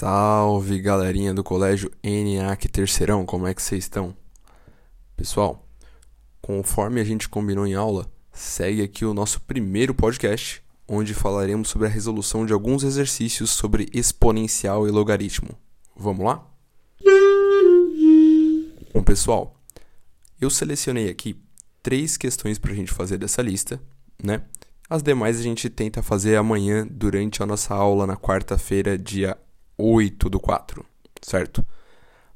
Salve galerinha do colégio NAC Terceirão, como é que vocês estão? Pessoal, conforme a gente combinou em aula, segue aqui o nosso primeiro podcast, onde falaremos sobre a resolução de alguns exercícios sobre exponencial e logaritmo. Vamos lá? Bom, pessoal, eu selecionei aqui três questões para a gente fazer dessa lista, né? As demais a gente tenta fazer amanhã durante a nossa aula na quarta-feira, dia 8 do 4, certo?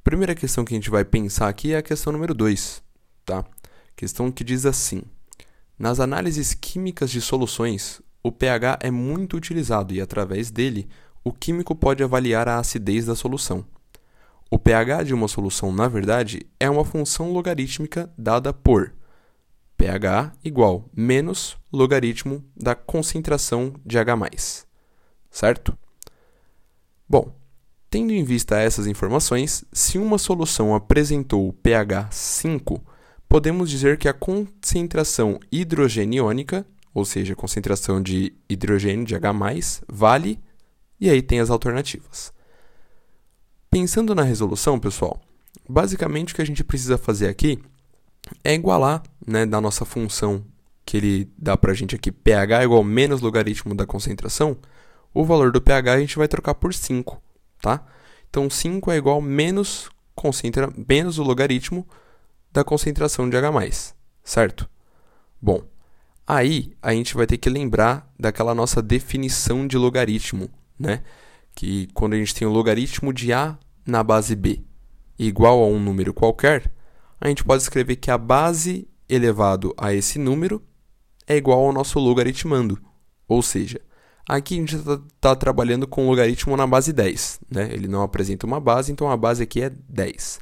Primeira questão que a gente vai pensar aqui é a questão número 2, tá? Questão que diz assim: Nas análises químicas de soluções, o pH é muito utilizado e, através dele, o químico pode avaliar a acidez da solução. O pH de uma solução, na verdade, é uma função logarítmica dada por pH igual menos logaritmo da concentração de H+, certo? Bom, tendo em vista essas informações, se uma solução apresentou pH 5, podemos dizer que a concentração hidrogeniônica, ou seja, a concentração de hidrogênio de H+, vale, e aí tem as alternativas. Pensando na resolução, pessoal, basicamente o que a gente precisa fazer aqui é igualar, né, da nossa função que ele dá para a gente aqui, pH igual menos logaritmo da concentração, o valor do pH a gente vai trocar por 5, tá? Então 5 é igual menos, concentra, menos o logaritmo da concentração de H+, certo? Bom, aí a gente vai ter que lembrar daquela nossa definição de logaritmo, né? Que quando a gente tem o logaritmo de A na base B igual a um número qualquer, a gente pode escrever que a base elevado a esse número é igual ao nosso logaritmando, ou seja, Aqui a gente está tá trabalhando com o logaritmo na base 10. Né? Ele não apresenta uma base, então a base aqui é 10.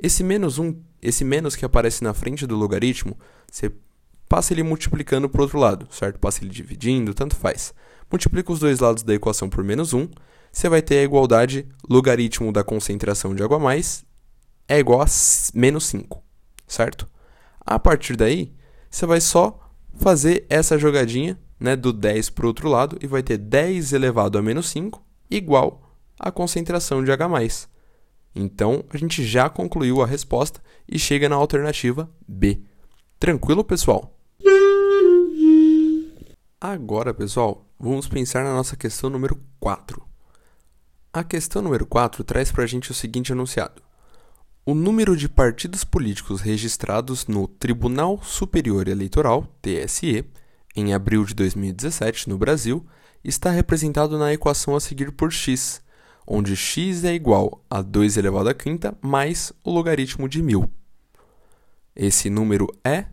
Esse menos 1, esse menos que aparece na frente do logaritmo, você passa ele multiplicando para o outro lado, certo? Passa ele dividindo, tanto faz. Multiplica os dois lados da equação por menos 1, você vai ter a igualdade logaritmo da concentração de água mais é igual a menos 5, certo? A partir daí, você vai só fazer essa jogadinha né, do 10 para o outro lado e vai ter 10 elevado a menos 5 igual à concentração de H+. Então, a gente já concluiu a resposta e chega na alternativa B. Tranquilo, pessoal? Agora, pessoal, vamos pensar na nossa questão número 4. A questão número 4 traz para a gente o seguinte enunciado. O número de partidos políticos registrados no Tribunal Superior Eleitoral, TSE, em abril de 2017, no Brasil, está representado na equação a seguir por x, onde x é igual a 2 elevado a quinta mais o logaritmo de 1000. Esse número é,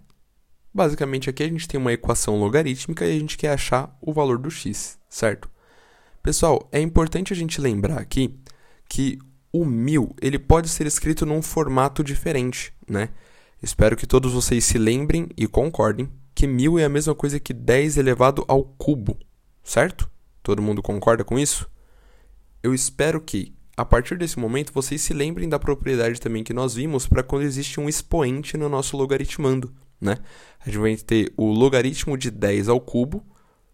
basicamente aqui a gente tem uma equação logarítmica e a gente quer achar o valor do x, certo? Pessoal, é importante a gente lembrar aqui que o 1000 ele pode ser escrito num formato diferente, né? Espero que todos vocês se lembrem e concordem que mil é a mesma coisa que 10 elevado ao cubo, certo? Todo mundo concorda com isso? Eu espero que, a partir desse momento, vocês se lembrem da propriedade também que nós vimos para quando existe um expoente no nosso logaritmando, né? A gente vai ter o logaritmo de 10 ao cubo,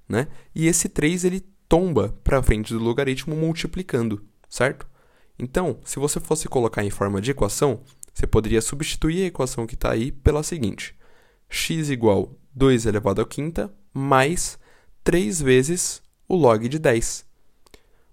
né? E esse 3 ele tomba para frente do logaritmo multiplicando, certo? Então, se você fosse colocar em forma de equação, você poderia substituir a equação que está aí pela seguinte: x igual 2 elevado à quinta mais 3 vezes o log de 10.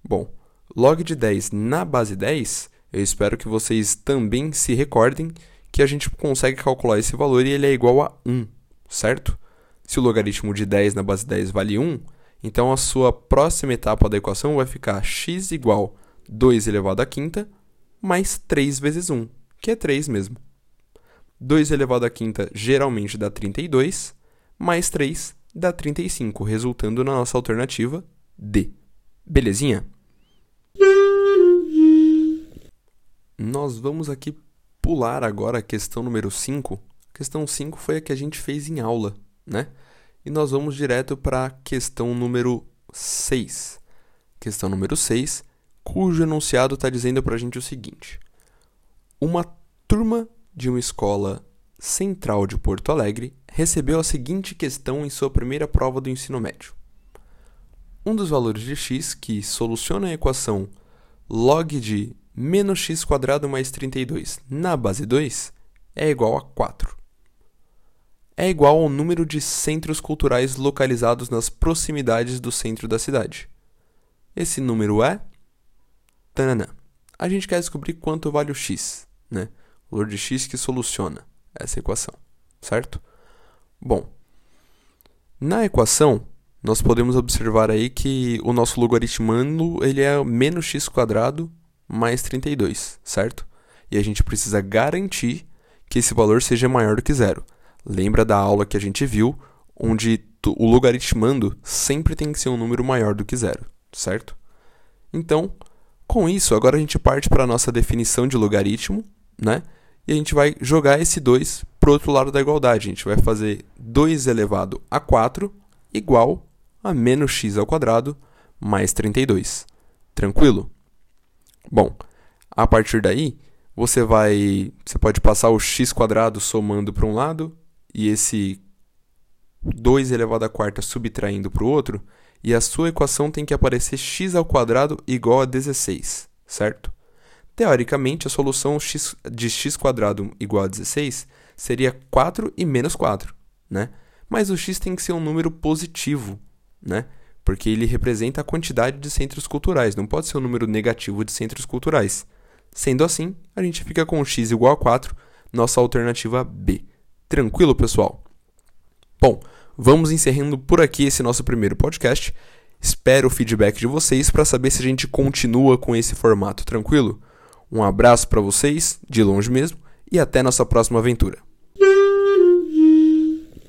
Bom, log de 10 na base 10, eu espero que vocês também se recordem que a gente consegue calcular esse valor e ele é igual a 1, certo? Se o logaritmo de 10 na base 10 vale 1, então a sua próxima etapa da equação vai ficar x igual 2 elevado à quinta mais 3 vezes 1, que é 3 mesmo. 2 elevado à quinta geralmente dá 32, mais 3 dá 35, resultando na nossa alternativa D. Belezinha? Nós vamos aqui pular agora a questão número 5. questão 5 foi a que a gente fez em aula, né? E nós vamos direto para a questão número 6. Questão número 6, cujo enunciado está dizendo para a gente o seguinte: Uma turma de uma escola central de Porto Alegre recebeu a seguinte questão em sua primeira prova do ensino médio. Um dos valores de x que soluciona a equação log de menos x mais 32 na base 2 é igual a 4. É igual ao número de centros culturais localizados nas proximidades do centro da cidade. Esse número é. Tananã. A gente quer descobrir quanto vale o x, né? O valor de x que soluciona essa equação, certo? Bom, na equação, nós podemos observar aí que o nosso logaritmando ele é menos x quadrado mais 32, certo? E a gente precisa garantir que esse valor seja maior do que zero. Lembra da aula que a gente viu, onde o logaritmando sempre tem que ser um número maior do que zero, certo? Então, com isso, agora a gente parte para a nossa definição de logaritmo, né? E a gente vai jogar esse 2 para o outro lado da igualdade. A gente vai fazer 2 elevado a 4 igual a menos x ao quadrado mais 32. Tranquilo? Bom, a partir daí, você vai, você pode passar o x quadrado somando para um lado e esse 2 elevado a quarta subtraindo para o outro, e a sua equação tem que aparecer x ao quadrado igual a 16, certo? Teoricamente, a solução de x quadrado igual a 16 seria 4 e menos 4, né? Mas o x tem que ser um número positivo, né? Porque ele representa a quantidade de centros culturais, não pode ser um número negativo de centros culturais. Sendo assim, a gente fica com x igual a 4, nossa alternativa B. Tranquilo, pessoal? Bom, vamos encerrando por aqui esse nosso primeiro podcast. Espero o feedback de vocês para saber se a gente continua com esse formato, tranquilo? Um abraço para vocês, de longe mesmo, e até nossa próxima aventura.